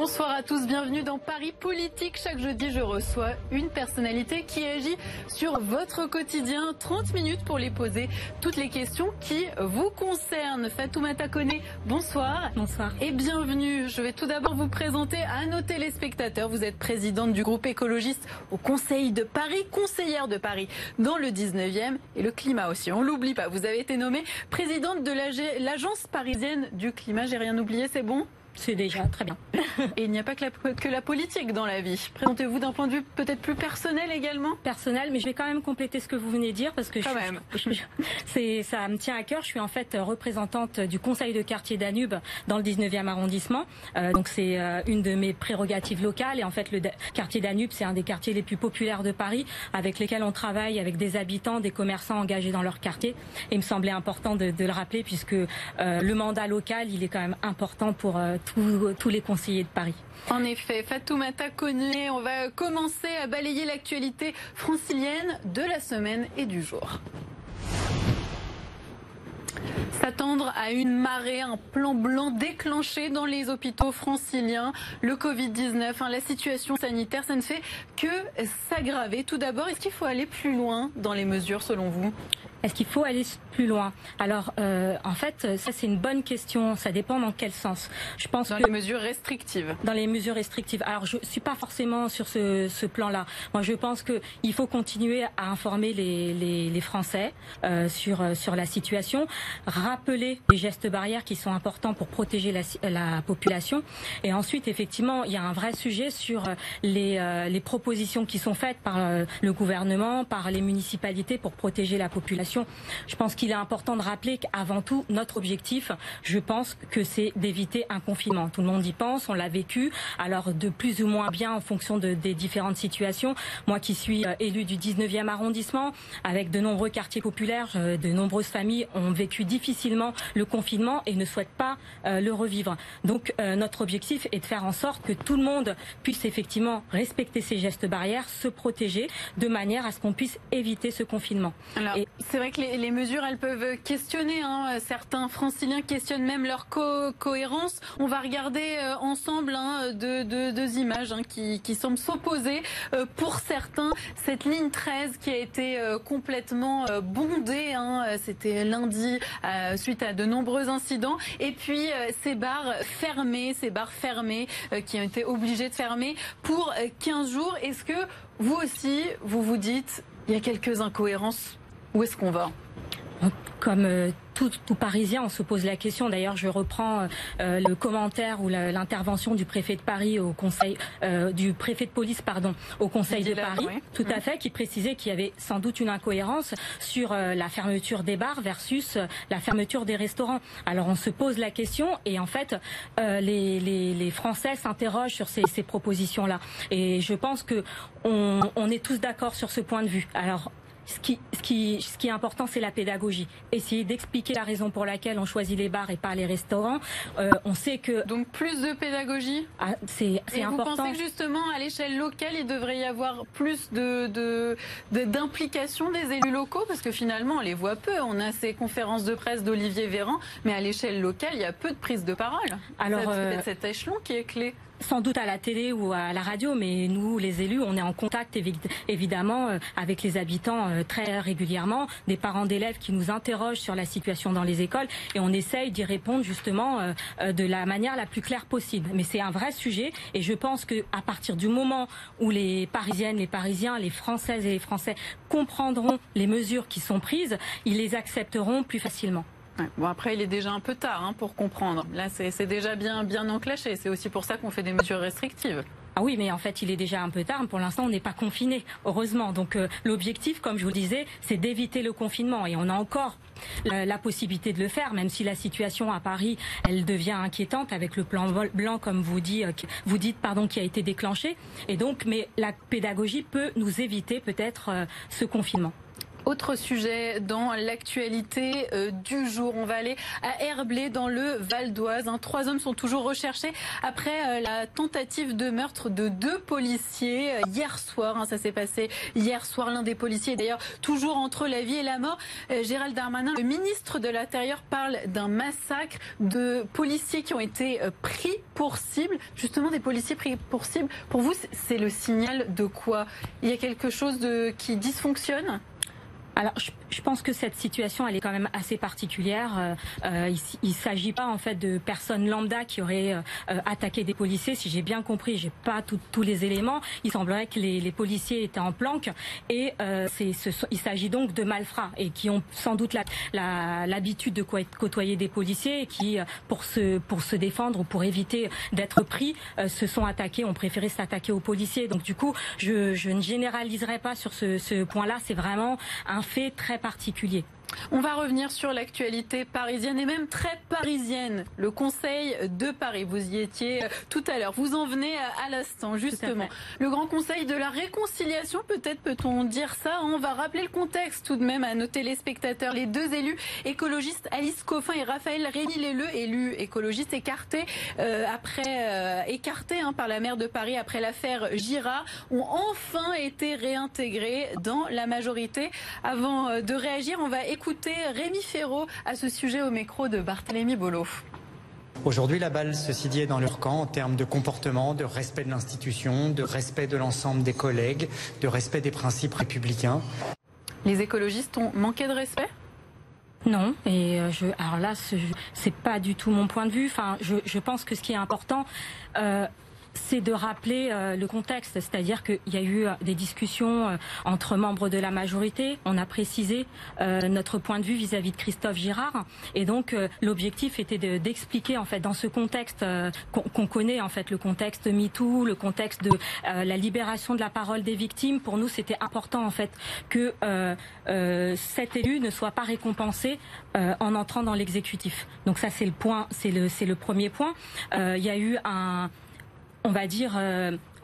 Bonsoir à tous, bienvenue dans Paris Politique. Chaque jeudi, je reçois une personnalité qui agit sur votre quotidien. 30 minutes pour les poser toutes les questions qui vous concernent. Fatoumata Kone, bonsoir. Bonsoir. Et bienvenue. Je vais tout d'abord vous présenter à nos téléspectateurs. Vous êtes présidente du groupe écologiste au Conseil de Paris, conseillère de Paris dans le 19e et le climat aussi. On l'oublie pas. Vous avez été nommée présidente de l'agence parisienne du climat. J'ai rien oublié, c'est bon? C'est déjà très bien. Et il n'y a pas que la, que la politique dans la vie. Présentez-vous d'un point de vue peut-être plus personnel également Personnel, mais je vais quand même compléter ce que vous venez de dire parce que quand même. c'est, ça me tient à cœur. Je suis en fait représentante du conseil de quartier Danube dans le 19e arrondissement. Euh, donc c'est euh, une de mes prérogatives locales. Et en fait, le quartier Danube, c'est un des quartiers les plus populaires de Paris avec lesquels on travaille avec des habitants, des commerçants engagés dans leur quartier. Et il me semblait important de, de le rappeler puisque euh, le mandat local, il est quand même important pour tous, les conseillers de Paris. En effet, Fatoumata Koné, on va commencer à balayer l'actualité francilienne de la semaine et du jour. S'attendre à une marée, un plan blanc déclenché dans les hôpitaux franciliens. Le Covid-19, hein, la situation sanitaire, ça ne fait que s'aggraver. Tout d'abord, est-ce qu'il faut aller plus loin dans les mesures selon vous? Est-ce qu'il faut aller plus loin? Alors, euh, en fait, ça c'est une bonne question. Ça dépend dans quel sens. Je pense dans les mesures restrictives. Dans les mesures restrictives. Alors, je suis pas forcément sur ce, ce plan-là. Moi, je pense que il faut continuer à informer les, les, les Français euh, sur euh, sur la situation, rappeler les gestes barrières qui sont importants pour protéger la, la population. Et ensuite, effectivement, il y a un vrai sujet sur les euh, les propositions qui sont faites par le gouvernement, par les municipalités pour protéger la population je pense qu'il est important de rappeler qu'avant tout, notre objectif, je pense que c'est d'éviter un confinement. Tout le monde y pense, on l'a vécu, alors de plus ou moins bien en fonction de, des différentes situations. Moi qui suis euh, élu du 19e arrondissement, avec de nombreux quartiers populaires, euh, de nombreuses familles ont vécu difficilement le confinement et ne souhaitent pas euh, le revivre. Donc notre objectif est de faire en sorte que tout le monde puisse effectivement respecter ces gestes barrières, se protéger, de manière à ce qu'on puisse éviter ce confinement. Alors, c'est vrai que les, mesures, elles peuvent questionner. Hein. Certains franciliens questionnent même leur cohérence. On va regarder euh, ensemble hein, deux, images hein, qui, semblent s'opposer. Euh, pour certains, cette ligne 13 qui a été euh, complètement bondée, c'était lundi suite à de nombreux incidents. Et puis ces bars fermés, ces bars fermés qui ont été obligés de fermer pour 15 jours. Est-ce que vous aussi, vous vous dites, il y a quelques incohérences où est-ce qu'on va Comme euh, tout, tout, Parisien, on se pose la question. D'ailleurs, je reprends euh, euh, le commentaire ou l'intervention du préfet de Paris au conseil, du préfet de police, pardon, au conseil de Paris, tout à fait, qui précisait qu'il y avait sans doute une incohérence sur la fermeture des bars versus la fermeture des restaurants. Alors, on se pose la question et en fait, les, les, les, Français s'interrogent sur ces, ces propositions-là. Et je pense que on, on est tous d'accord sur ce point de vue. Alors, ce qui, ce qui, ce qui est important, c'est la pédagogie. Essayer d'expliquer la raison pour laquelle on choisit les bars et pas les restaurants. Euh, on sait que donc plus de pédagogie. Ah, c'est important. Vous pensez que justement à l'échelle locale, il devrait y avoir plus de d'implication des élus locaux? Parce que finalement, on les voit peu. On a ces conférences de presse d'Olivier Véran, mais à l'échelle locale, il y a peu de prise de parole. Alors c'est euh, cet échelon qui est clé sans doute à la télé ou à la radio, mais nous, les élus, on est en contact évidemment euh, avec les habitants euh, très régulièrement, des parents d'élèves qui nous interrogent sur la situation dans les écoles et on essaye d'y répondre justement euh, de la manière la plus claire possible. Mais c'est un vrai sujet et je pense que à partir du moment où les Parisiennes, les Parisiens, les Françaises et les Français comprendront les mesures qui sont prises, ils les accepteront plus facilement. Bon après il est déjà un peu tard hein, pour comprendre. Là c'est déjà bien bien enclenché. C'est aussi pour ça qu'on fait des mesures restrictives. Ah oui, mais en fait, il est déjà un peu tard. Pour l'instant, on n'est pas confiné, heureusement. Donc, euh, l'objectif, comme je vous disais, c'est d'éviter le confinement. Et on a encore la, possibilité de le faire, même si la situation à Paris, elle devient inquiétante avec le plan blanc, comme vous, euh, vous dites, pardon, qui a été déclenché. Et donc, mais la pédagogie peut nous éviter peut-être euh, ce confinement. Autre sujet dans l'actualité euh, du jour. On va aller à Herblay dans le Val d'Oise. Trois hommes sont toujours recherchés après euh, la tentative de meurtre de deux policiers euh, hier soir. Hein. Ça s'est passé hier soir. L'un des policiers d'ailleurs toujours entre la vie et la mort. Gérald Darmanin, le ministre de l'Intérieur, parle d'un massacre de policiers qui ont été pris pour cible. Justement, des policiers pris pour cible. Pour vous, c'est le signal de quoi? Il y a quelque chose de, qui dysfonctionne? Alors, je, pense que cette situation, elle est quand même assez particulière. Euh, euh il ne s'agit pas en fait de personnes lambda qui auraient euh, euh, attaqué des policiers. Si j'ai bien compris, j'ai pas tous les éléments. Il semblerait que les, les policiers étaient en planque et c'est, ce, il s'agit donc de malfrats et qui ont sans doute l'habitude de côtoyer des policiers et qui, pour se pour se défendre ou pour éviter d'être pris, se sont attaqués, ont préféré s'attaquer aux policiers. Donc du coup, je, je ne généraliserai pas sur ce, ce point-là. C'est vraiment un fait très particulier. On va revenir sur l'actualité parisienne et même très parisienne. Le Conseil de Paris, vous y étiez euh, tout à l'heure. Vous en venez à l'instant, justement. Le Grand Conseil de la réconciliation, peut-être peut-on dire ça. On va rappeler le contexte tout de même à nos téléspectateurs. Les deux élus écologistes, Alice Coffin et Raphaël Rémy-Lelleux, élus écologistes écartés euh, après euh, écartés hein, par la maire de Paris après l'affaire Girard, ont enfin été réintégrés dans la majorité. Avant de réagir, on va écouter Rémi Ferraud à ce sujet au micro de Barthélémy Bolo. Aujourd'hui, la balle, ceci dit, est dans leur camp en termes de comportement, de respect de l'institution, de respect de l'ensemble des collègues, de respect des principes républicains. Les écologistes ont manqué de respect? Non, et euh, je, alors là, c'est pas du tout mon point de vue. Enfin, je, je pense que ce qui est important, euh, c'est de rappeler euh, le contexte, c'est-à-dire qu'il y a eu euh, des discussions euh, entre membres de la majorité. On a précisé notre point de vue vis-à-vis de Christophe Girard, et donc l'objectif était d'expliquer en fait dans ce contexte qu'on connaît en fait le contexte MeToo, le contexte de la libération de la parole des victimes. Pour nous, c'était important en fait que cet élu ne soit pas récompensé en entrant dans l'exécutif. Donc ça, c'est le point, c'est le le premier point. il y a eu un on va dire,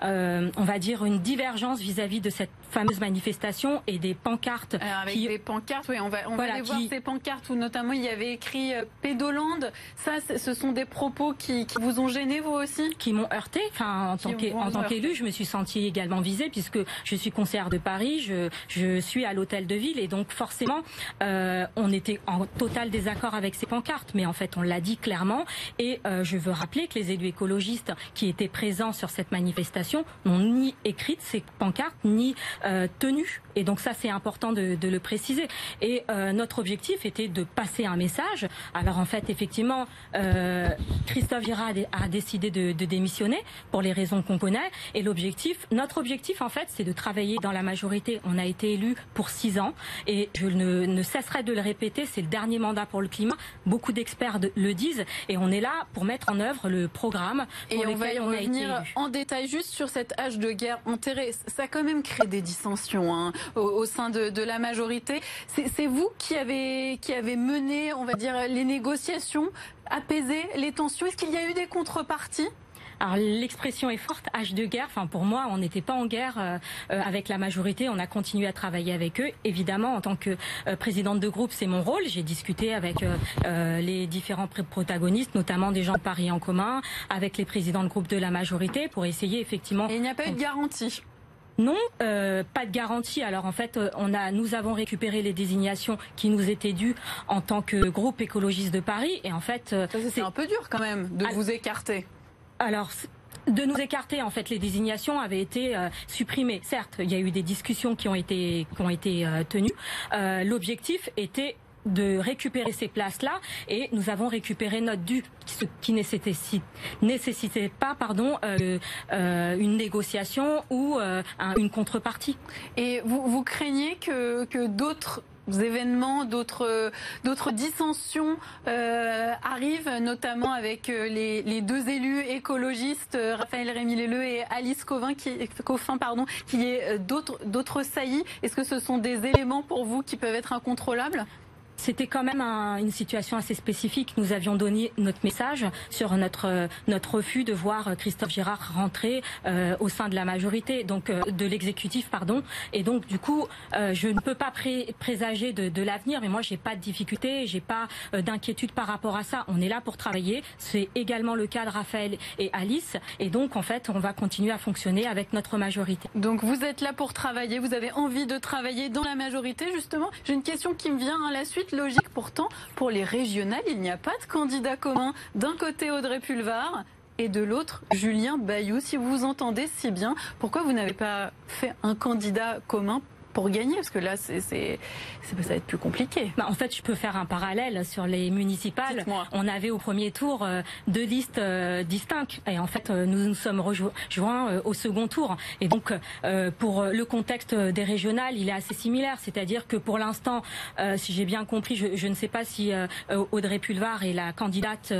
euh, on va dire une divergence vis-à-vis de cette fameuse manifestation et des pancartes. Alors avec des pancartes, oui, on va, on va aller voir ces pancartes où notamment il y avait écrit euh, Pédolande. Ça, ce sont des propos qui, qui, vous ont gêné vous aussi? Qui m'ont heurté. Enfin, en tant, en tant qu'élu, je me suis sentie également visée puisque je suis conseillère de Paris, je, je suis à l'hôtel de ville et donc forcément, euh, on était en total désaccord avec ces pancartes. Mais en fait, on l'a dit clairement et euh, je veux rappeler que les élus écologistes qui étaient présents sur cette manifestation n'ont ni écrit ces pancartes ni euh, tenue. Et donc ça, c'est important de, le préciser. Et euh, notre objectif était de passer un message. Alors en fait, effectivement, euh, Christophe Girard a décidé de, démissionner pour les raisons qu'on connaît. Et l'objectif, notre objectif, en fait, c'est de travailler dans la majorité. On a été élu pour six ans et je ne, cesserai de le répéter. C'est le dernier mandat pour le climat. Beaucoup d'experts le disent et on est là pour mettre en œuvre le programme. Pour et on va y revenir en détail juste sur cette âge de guerre enterrée. Ça a quand même créé des hein, au, sein de, la majorité. C'est vous qui avez, qui avez mené, on va dire, les négociations, apaisé les tensions. Est-ce qu'il y a eu des contreparties? Alors l'expression est forte, âge de guerre. Enfin pour moi, on n'était pas en guerre euh, euh, avec la majorité. On a continué à travailler avec eux. Évidemment, en tant que euh, présidente de groupe, c'est mon rôle. J'ai discuté avec les différents protagonistes, notamment des gens de Paris en commun, avec les présidents de groupe de la majorité, pour essayer effectivement. Et il n'y a pas eu de garantie? Non, euh, pas de garantie. Alors en fait, euh, on a, nous avons récupéré les désignations qui nous étaient dues en tant que groupe écologiste de Paris. Et en fait, euh, c'est un peu dur quand même de vous écarter. Alors de nous écarter, en fait, les désignations avaient été supprimées. Certes, il y a eu des discussions qui ont été qui ont été tenues. L'objectif était de récupérer ces places-là et nous avons récupéré notre dû, ce qui nécessitait pas pardon, euh, euh, une négociation ou euh, une contrepartie. Et vous, vous craignez que, que d'autres événements, d'autres d'autres dissensions arrivent, notamment avec les, les, deux élus écologistes, Raphaël Rémy-Lelleux et Alice Coffin, qui, Coffin, pardon, qui est d'autres d'autres saillies. Est-ce que ce sont des éléments pour vous qui peuvent être incontrôlables? C'était quand même une situation assez spécifique. Nous avions donné notre message sur notre notre refus de voir Christophe Girard rentrer au sein de la majorité, donc de l'exécutif, pardon. Et donc du coup, je ne peux pas présager de, l'avenir, mais moi j'ai pas de difficulté, j'ai pas d'inquiétude par rapport à ça. On est là pour travailler. C'est également le cas de Raphaël et Alice. Et donc en fait, on va continuer à fonctionner avec notre majorité. Donc vous êtes là pour travailler, vous avez envie de travailler dans la majorité justement. J'ai une question qui me vient à la suite, logique pourtant, pour les régionales, il n'y a pas de candidat commun. D'un côté Audrey Pulvar, et de l'autre Julien Bayou. Si vous vous entendez si bien, pourquoi vous n'avez pas fait un candidat commun pour gagner Parce que là, c'est, c'est, ça va être plus compliqué. Bah, en fait, je peux faire un parallèle sur les municipales. On avait au premier tour euh, deux listes euh, distinctes. Et en fait, euh, nous nous sommes rejoints au second tour. Et donc, pour le contexte des régionales, il est assez similaire. C'est-à-dire que pour l'instant, si j'ai bien compris, je, je, ne sais pas si Audrey Pulvar est la candidate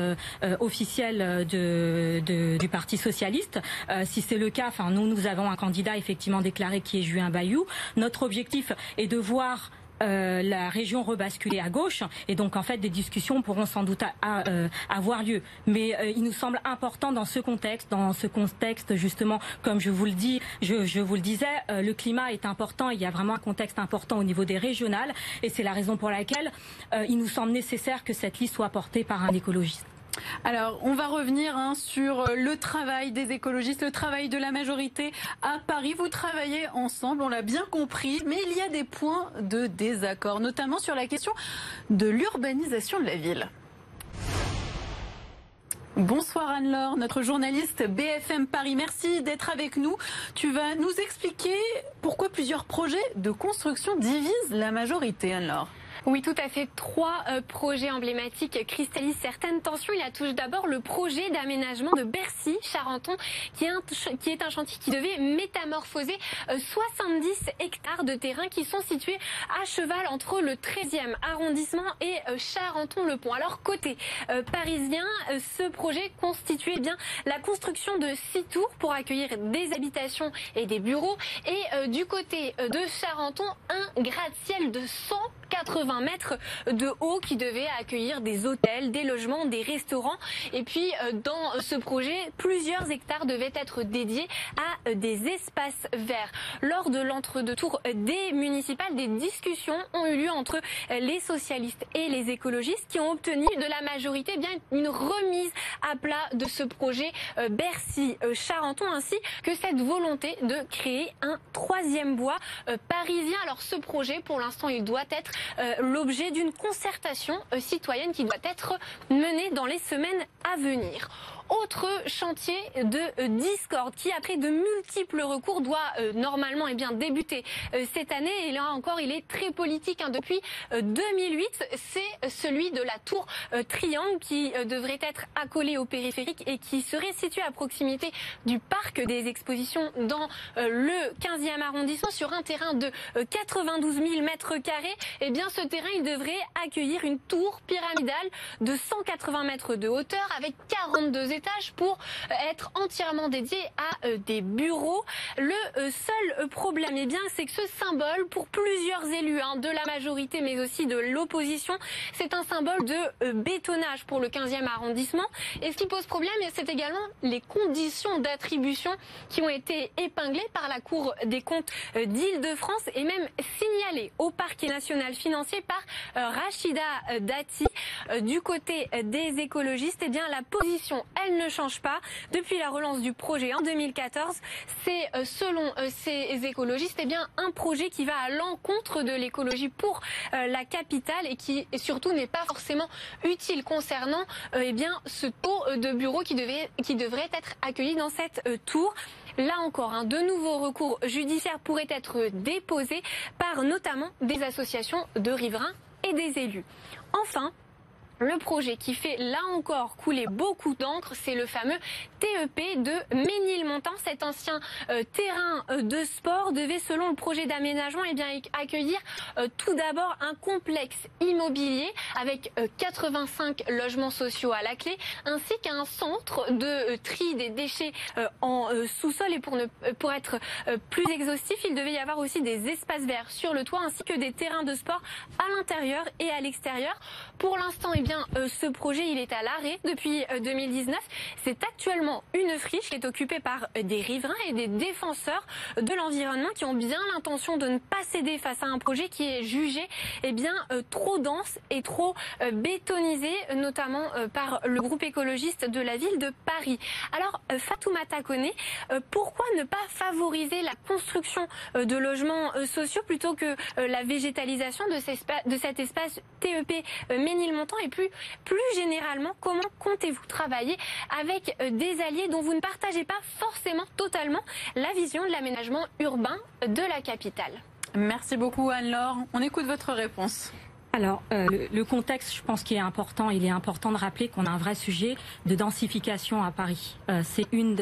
officielle de, de, du Parti socialiste. si c'est le cas, enfin, nous, nous avons un candidat effectivement déclaré qui est Julien Bayou. Notre objectif est de voir euh, la région rebasculer à gauche et donc en fait des discussions pourront sans doute euh, avoir lieu. Mais euh, il nous semble important dans ce contexte, dans ce contexte justement, comme je vous le dis, je, je vous le disais, le climat est important. Il y a vraiment un contexte important au niveau des régionales et c'est la raison pour laquelle il nous semble nécessaire que cette liste soit portée par un écologiste. Alors, on va revenir hein, sur euh, le travail des écologistes, le travail de la majorité à Paris. Vous travaillez ensemble, on l'a bien compris, mais il y a des points de désaccord, notamment sur la question de l'urbanisation de la ville. Bonsoir Anne-Laure, notre journaliste BFM Paris. Merci d'être avec nous. Tu vas nous expliquer pourquoi plusieurs projets de construction divisent la majorité, Anne-Laure. Oui, tout à fait. Trois euh, projets emblématiques cristallisent certaines tensions. Il y a tout d'abord le projet d'aménagement de Bercy-Charenton, qui, qui, est un chantier qui devait métamorphoser 70 euh, hectares de terrain qui sont situés à cheval entre le 13e arrondissement et euh, Charenton-le-Pont. Alors, côté parisien, ce projet constituait bien la construction de six tours pour accueillir des habitations et des bureaux. Et du côté de Charenton, un gratte-ciel de 100 80 mètres de haut qui devait accueillir des hôtels, des logements, des restaurants. Et puis euh, dans ce projet, plusieurs hectares devaient être dédiés à euh, des espaces verts. Lors de l'entre-deux tours des municipales, des discussions ont eu lieu entre les socialistes et les écologistes qui ont obtenu de la majorité eh bien une remise à plat de ce projet euh, Bercy-Charenton ainsi que cette volonté de créer un troisième bois parisien. Alors ce projet, pour l'instant, il doit être euh, l'objet d'une concertation euh, citoyenne qui doit être menée dans les semaines à venir. Autre chantier de euh, discorde qui, après de multiples recours, doit euh, normalement eh bien, débuter euh, cette année. Et là encore, il est très politique. Hein. Depuis 2008, c'est celui de la tour Triangle qui devrait être accolé au périphérique et qui serait situé à proximité du parc des expositions dans le 15e arrondissement sur un terrain de 92 000 mètres carrés. Eh bien, ce terrain, il devrait accueillir une tour pyramidale de 180 mètres de hauteur avec 42 étages pour euh, être entièrement dédié à euh, des bureaux. Le euh, seul problème, eh bien, c'est que ce symbole, pour plusieurs élus hein, de la majorité, mais aussi de l'opposition, c'est un symbole de bétonnage pour le 15e arrondissement. Et ce qui pose problème, c'est également les conditions d'attribution qui ont été épinglées par la Cour des comptes d'Île-de-France et même signalées au parquet national financier par Rachida Dati. Du côté des écologistes, eh bien, la position, ne change pas. Depuis la relance du projet en 2014, c'est euh, selon euh, ces écologistes eh bien, un projet qui va à l'encontre de l'écologie pour euh, la capitale et qui surtout n'est pas forcément utile concernant eh bien, ce taux de bureaux qui, devait, qui devrait être accueilli dans cette tour. Là encore, un de nouveaux recours judiciaires pourraient être déposés par notamment des associations de riverains et des élus. Enfin, le projet qui fait là encore couler beaucoup d'encre, c'est le fameux TEP de Ménilmontant. Cet ancien euh, terrain euh, de sport devait, selon le projet d'aménagement, eh bien accueillir euh, tout d'abord un complexe immobilier avec 85 logements sociaux à la clé, ainsi qu'un centre de tri des déchets en sous-sol. Et pour, être plus exhaustif, il devait y avoir aussi des espaces verts sur le toit, ainsi que des terrains de sport à l'intérieur et à l'extérieur. Pour l'instant, eh bien, ce projet, il est à l'arrêt depuis 2019. C'est actuellement une friche qui est occupée par des riverains et des défenseurs de l'environnement qui ont bien l'intention de ne pas céder face à un projet qui est jugé eh bien, euh, trop dense et trop euh, bétonisé, notamment euh, par le groupe écologiste de la ville de Paris. Alors, Fatoumata Kone, pourquoi ne pas favoriser la construction de logements sociaux plutôt que la végétalisation de, cet espace TEP Ménilmontant plus, plus généralement, comment comptez-vous travailler avec des alliés dont vous ne partagez pas forcément totalement la vision de l'aménagement urbain de la capitale? Merci beaucoup Anne-Laure. On écoute votre réponse. Alors, euh, le, contexte, je pense qu'il est important. Il est important de rappeler qu'on a un vrai sujet de densification à Paris. Euh, c'est une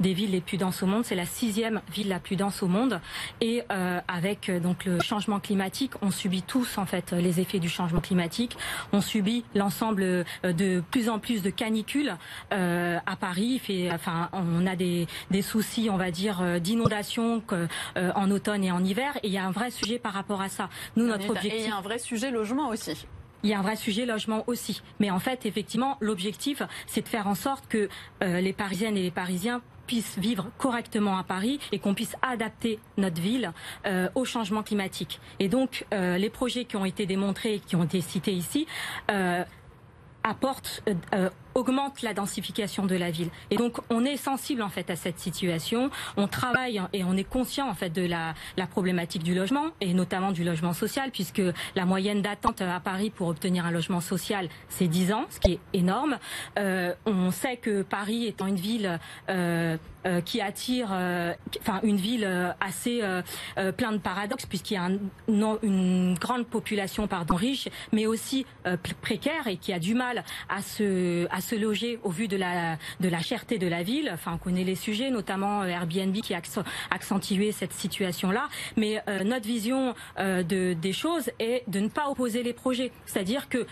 des villes les plus denses au monde. C'est la sixième ville la plus dense au monde. Et euh, avec donc le changement climatique, on subit tous en fait les effets du changement climatique. On subit l'ensemble de plus en plus de canicules à Paris. Fait, enfin, on a des, des soucis, on va dire, d'inondation en automne et en hiver. Et il y a un vrai sujet par rapport à ça. Nous, notre objectif. Et il y a un vrai sujet Il y a un vrai sujet logement aussi. Mais en fait, effectivement, l'objectif, c'est de faire en sorte que euh, les Parisiennes et les Parisiens puissent vivre correctement à Paris et qu'on puisse adapter notre ville euh, au changement climatique. Et donc, euh, les projets qui ont été démontrés et qui ont été cités ici apportent augmente la densification de la ville. Et donc on est sensible en fait à cette situation. On travaille et on est conscient en fait de la, problématique du logement et notamment du logement social puisque la moyenne d'attente à Paris pour obtenir un logement social c'est 10 ans, ce qui est énorme. Euh, on sait que Paris étant une ville euh, euh, qui attire, enfin une ville assez euh, plein de paradoxes puisqu'il y a un, une, grande population pardon riche, mais aussi précaire et qui a du mal à se loger au vu de la, de la cherté de la ville. Enfin, on connaît les sujets, notamment euh, Airbnb qui a accentué cette situation-là. Mais euh, notre vision euh, de, des choses est de ne pas opposer les projets. C'est-à-dire que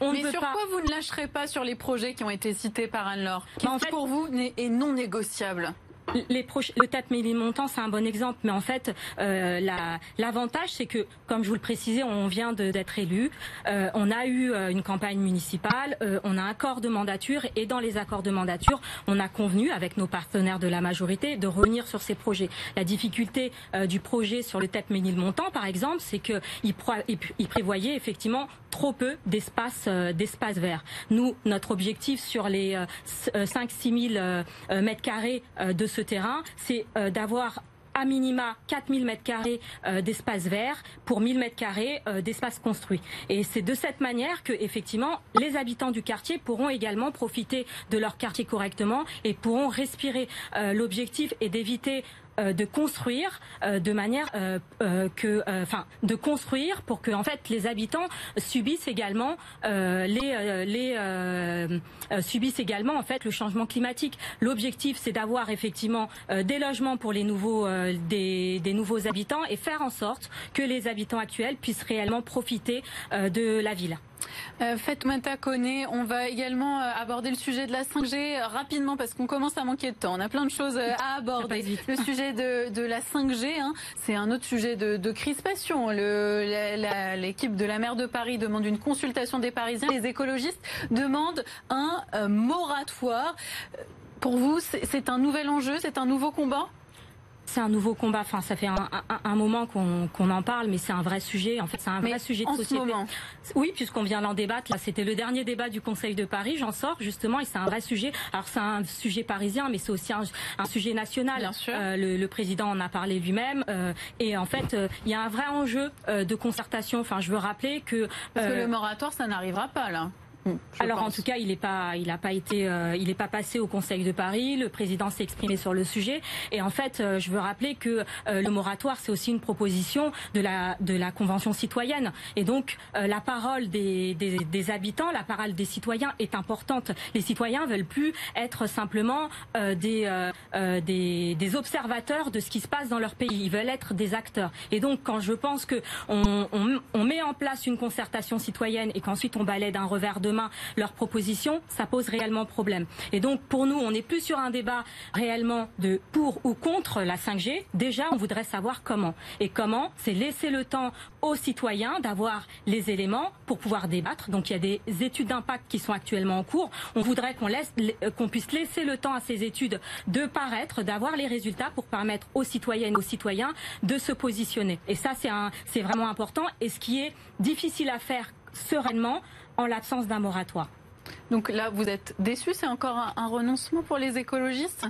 on Mais ne sur pas... quoi vous ne lâcherez pas sur les projets qui ont été cités par Anne-Laure? Qui, en fait, pour vous, est non négociable? Les le TAP Montant, c'est un bon exemple, mais en fait, euh, l'avantage, c'est que, comme je vous le précisais, on vient d'être élu, euh, on a eu euh, une campagne municipale, on a un accord de mandature, et dans les accords de mandature, on a convenu avec nos partenaires de la majorité de revenir sur ces projets. La difficulté du projet sur le TAP Montant, par exemple, c'est qu'il il prévoyait effectivement trop peu d'espace d'espace vert. Nous, notre objectif sur les 5-6 000 mètres carrés de ce terrain, c'est euh, d'avoir à minima 4000 mètres carrés euh, d'espace vert pour 1000 mètres carrés euh, d'espace construit. Et c'est de cette manière que effectivement les habitants du quartier pourront également profiter de leur quartier correctement et pourront respirer. L'objectif est d'éviter de construire euh, de manière euh, que, enfin, de construire pour que en fait les habitants subissent également les les subissent également en fait le changement climatique. L'objectif c'est d'avoir effectivement des logements pour les nouveaux des, des nouveaux habitants et faire en sorte que les habitants actuels puissent réellement profiter de la ville. Euh, Fatoumata Kone, on va également euh, aborder le sujet de la 5G rapidement parce qu'on commence à manquer de temps. On a plein de choses euh, à aborder. Le sujet de, de la 5G, hein, c'est un autre sujet de, de crispation. L'équipe de la maire de Paris demande une consultation des Parisiens. Les écologistes demandent un euh, moratoire. Pour vous, c'est un nouvel enjeu, c'est un nouveau combat? C'est un nouveau combat. Enfin, ça fait un, un, un moment qu'on en parle, mais c'est un vrai sujet. En fait, c'est un mais vrai sujet de en société. Ce moment. Oui, puisqu'on vient d'en débattre. Là, c'était le dernier débat du Conseil de Paris. J'en sors justement, et c'est un vrai sujet. Alors, c'est un sujet parisien, mais c'est aussi un, un, sujet national. Bien sûr. Euh, le, le, président en a parlé lui-même. Euh, et en fait, euh, il y a un vrai enjeu euh, de concertation. Enfin, je veux rappeler que parce que le moratoire, ça n'arrivera pas là. Alors en tout cas, il n'est pas, il n'a pas été, euh, il n'est pas passé au Conseil de Paris. Le président s'est exprimé sur le sujet. Et en fait, euh, je veux rappeler que euh, le moratoire, c'est aussi une proposition de la de la Convention citoyenne. Et donc la parole des, des, des, habitants, la parole des citoyens est importante. Les citoyens veulent plus être simplement des, des, des observateurs de ce qui se passe dans leur pays. Ils veulent être des acteurs. Et donc quand je pense que on, on, on met en place une concertation citoyenne et qu'ensuite on balaie d'un revers de leurs propositions, ça pose réellement problème. Et donc pour nous, on n'est plus sur un débat réellement de pour ou contre la 5G. Déjà, on voudrait savoir comment. Et comment, c'est laisser le temps aux citoyens d'avoir les éléments pour pouvoir débattre. Donc il y a des études d'impact qui sont actuellement en cours. On voudrait qu'on laisse qu'on puisse laisser le temps à ces études de paraître, d'avoir les résultats pour permettre aux citoyennes et aux citoyens de se positionner. Et ça c'est vraiment important et ce qui est difficile à faire sereinement en l'absence d'un moratoire. Donc là, vous êtes déçu C'est encore un, renoncement pour les écologistes?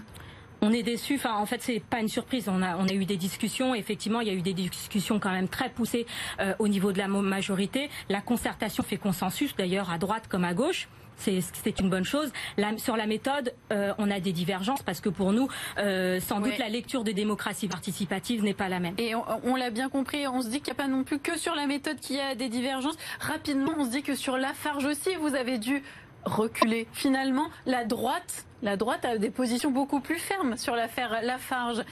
On est déçu. Enfin, en fait, c'est pas une surprise. On a, on a eu des discussions. Effectivement, il y a eu des discussions quand même très poussées euh, au niveau de la majorité. La concertation fait consensus, d'ailleurs, à droite comme à gauche c'est une bonne chose. sur la méthode, euh, on a des divergences parce que pour nous, euh, sans doute la lecture de démocratie participative n'est pas la même. Et on, l'a bien compris, on se dit qu'il n'y a pas non plus que sur la méthode qu'il y a des divergences. Rapidement, on se dit que sur Lafarge aussi, vous avez dû reculer. Finalement, la droite, la droite a des positions beaucoup plus fermes sur l'affaire Lafarge.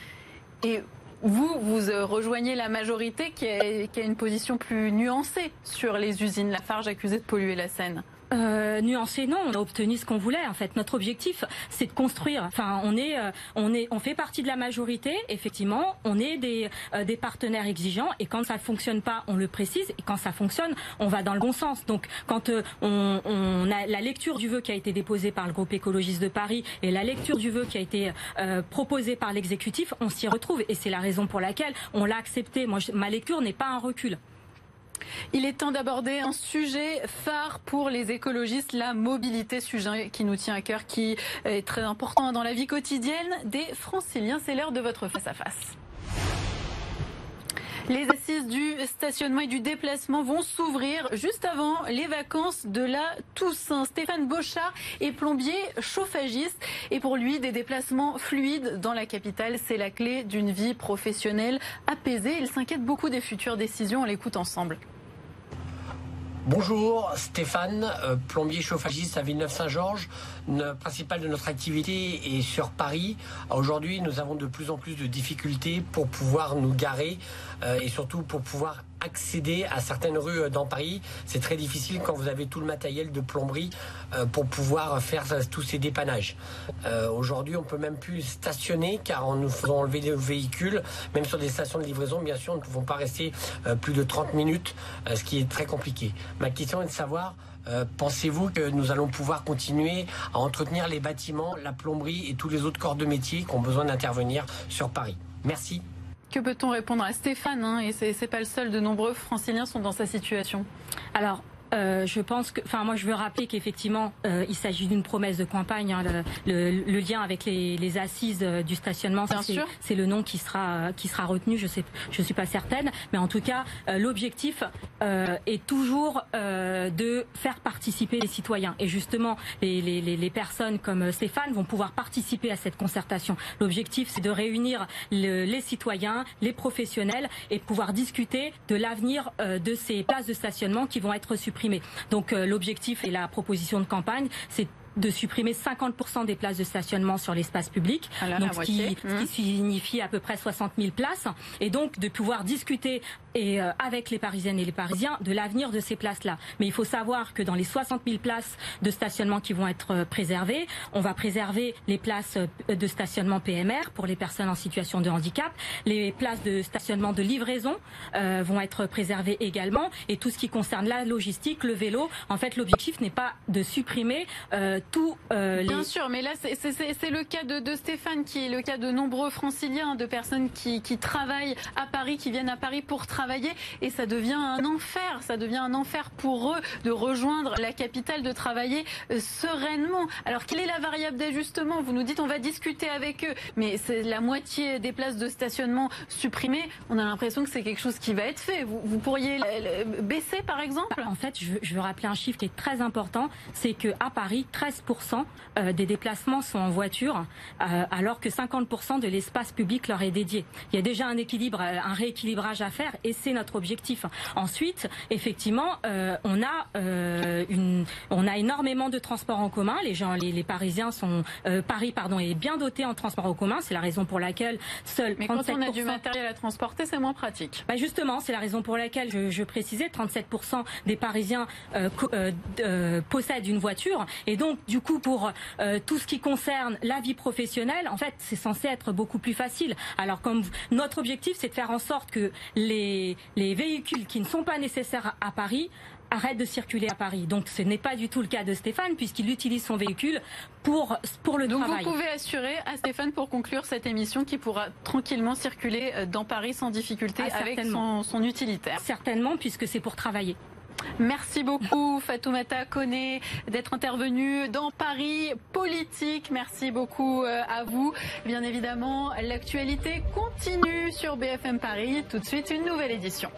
Et vous, vous euh, rejoignez la majorité qui a, qui a une position plus nuancée sur les usines Lafarge accusées de polluer la Seine euh, nuancé, non. On a obtenu ce qu'on voulait. En fait, notre objectif, c'est de construire. Enfin, on est, euh, on est, on fait partie de la majorité. Effectivement, on est des, euh, des partenaires exigeants. Et quand ça fonctionne pas, on le précise. Et quand ça fonctionne, on va dans le bon sens. Donc, quand euh, on, on, a la lecture du vœu qui a été déposé par le groupe écologiste de Paris et la lecture du vœu qui a été proposé par l'exécutif, on s'y retrouve. Et c'est la raison pour laquelle on l'a accepté. Moi, ma lecture n'est pas un recul. Il est temps d'aborder un sujet phare pour les écologistes, la mobilité, sujet qui nous tient à cœur, qui est très important dans la vie quotidienne des franciliens. C'est l'heure de votre face-à-face. Les assises du stationnement et du déplacement vont s'ouvrir juste avant les vacances de la Toussaint. Stéphane Bochard est plombier chauffagiste et pour lui, des déplacements fluides dans la capitale, c'est la clé d'une vie professionnelle apaisée. Il s'inquiète beaucoup des futures décisions. On l'écoute ensemble. Bonjour, Stéphane, euh, plombier chauffagiste à Villeneuve-Saint-Georges. Le principal de notre activité est sur Paris. Aujourd'hui, nous avons de plus en plus de difficultés pour pouvoir nous garer euh, et surtout pour pouvoir accéder à certaines rues euh, dans Paris. C'est très difficile quand vous avez tout le matériel de plomberie pour pouvoir faire tous ces dépannages. Aujourd'hui, on peut même plus stationner car en nous faisant enlever les véhicules, même sur des stations de livraison, bien sûr, nous ne pouvons pas rester plus de 30 minutes, ce qui est très compliqué. Ma question est de savoir, euh, pensez-vous que nous allons pouvoir continuer à entretenir les bâtiments, la plomberie et tous les autres corps de métier qui ont besoin d'intervenir sur Paris? Merci. Que peut-on répondre à Stéphane hein, Et c'est pas le seul, de nombreux franciliens sont dans sa situation. Alors, euh, je pense que, enfin, moi, je veux rappeler qu'effectivement, euh, il s'agit d'une promesse de campagne. Hein, le, le, le, lien avec les, les assises euh, du stationnement, c'est le nom qui sera qui sera retenu. Je sais, je suis pas certaine, mais en tout cas, euh, l'objectif euh, est toujours de faire participer les citoyens. Et justement, les, les, les, personnes comme Stéphane vont pouvoir participer à cette concertation. L'objectif, c'est de réunir le, les citoyens, les professionnels, et pouvoir discuter de l'avenir de ces places de stationnement qui vont être supprimées donc euh, l'objectif et la proposition de campagne, c'est de supprimer 50% des places de stationnement sur l'espace public, ah donc ce qui, ce qui, mmh. signifie à peu près 60 000 places, et donc de pouvoir discuter et euh, avec les Parisiennes et les Parisiens de l'avenir de ces places-là. Mais il faut savoir que dans les 60 000 places de stationnement qui vont être euh, préservées, on va préserver les places euh, de stationnement PMR pour les personnes en situation de handicap, les places de stationnement de livraison euh, vont être préservées également, et tout ce qui concerne la logistique, le vélo. En fait, l'objectif n'est pas de supprimer euh, tout. Les... Bien sûr, mais là c'est le cas de, de, Stéphane qui est le cas de nombreux franciliens, de personnes qui, qui travaillent à Paris, qui viennent à Paris pour travailler et ça devient un enfer. Ça devient un enfer pour eux de rejoindre la capitale, de travailler euh, sereinement. Alors quelle est la variable d'ajustement? Vous nous dites on va discuter avec eux, mais c'est la moitié des places de stationnement supprimées. On a l'impression que c'est quelque chose qui va être fait. Vous, pourriez baisser par exemple? En fait, je veux, rappeler un chiffre qui est très important, c'est que à Paris, 13% euh, des déplacements sont en voiture, euh, alors que 50% de l'espace public leur est dédié. Il y a déjà un équilibre, un rééquilibrage à faire, c'est notre objectif. Ensuite, effectivement, on a une, on a énormément de transports en commun. Les gens, les, les Parisiens sont Paris, pardon, est bien doté en transports en commun. C'est la raison pour laquelle seul. Mais quand on a du matériel à transporter, c'est moins pratique. Bah justement, c'est la raison pour laquelle je, je précisais 37% des Parisiens euh, possèdent une voiture, et donc du coup pour euh, tout ce qui concerne la vie professionnelle, en fait, c'est censé être beaucoup plus facile. Alors comme notre objectif, c'est de faire en sorte que les, les véhicules qui ne sont pas nécessaires à Paris arrêtent de circuler à Paris. Donc ce n'est pas du tout le cas de Stéphane puisqu'il utilise son véhicule pour pour le Donc travail. vous pouvez assurer à Stéphane pour conclure cette émission qu'il pourra tranquillement circuler euh, dans Paris sans difficulté ah, avec son, son utilitaire. Certainement puisque c'est pour travailler. Merci beaucoup Fatoumata Kone d'être intervenue dans Paris Politique. Merci beaucoup euh, à vous. Bien évidemment, l'actualité continue sur BFM Paris. Tout de suite, une nouvelle édition.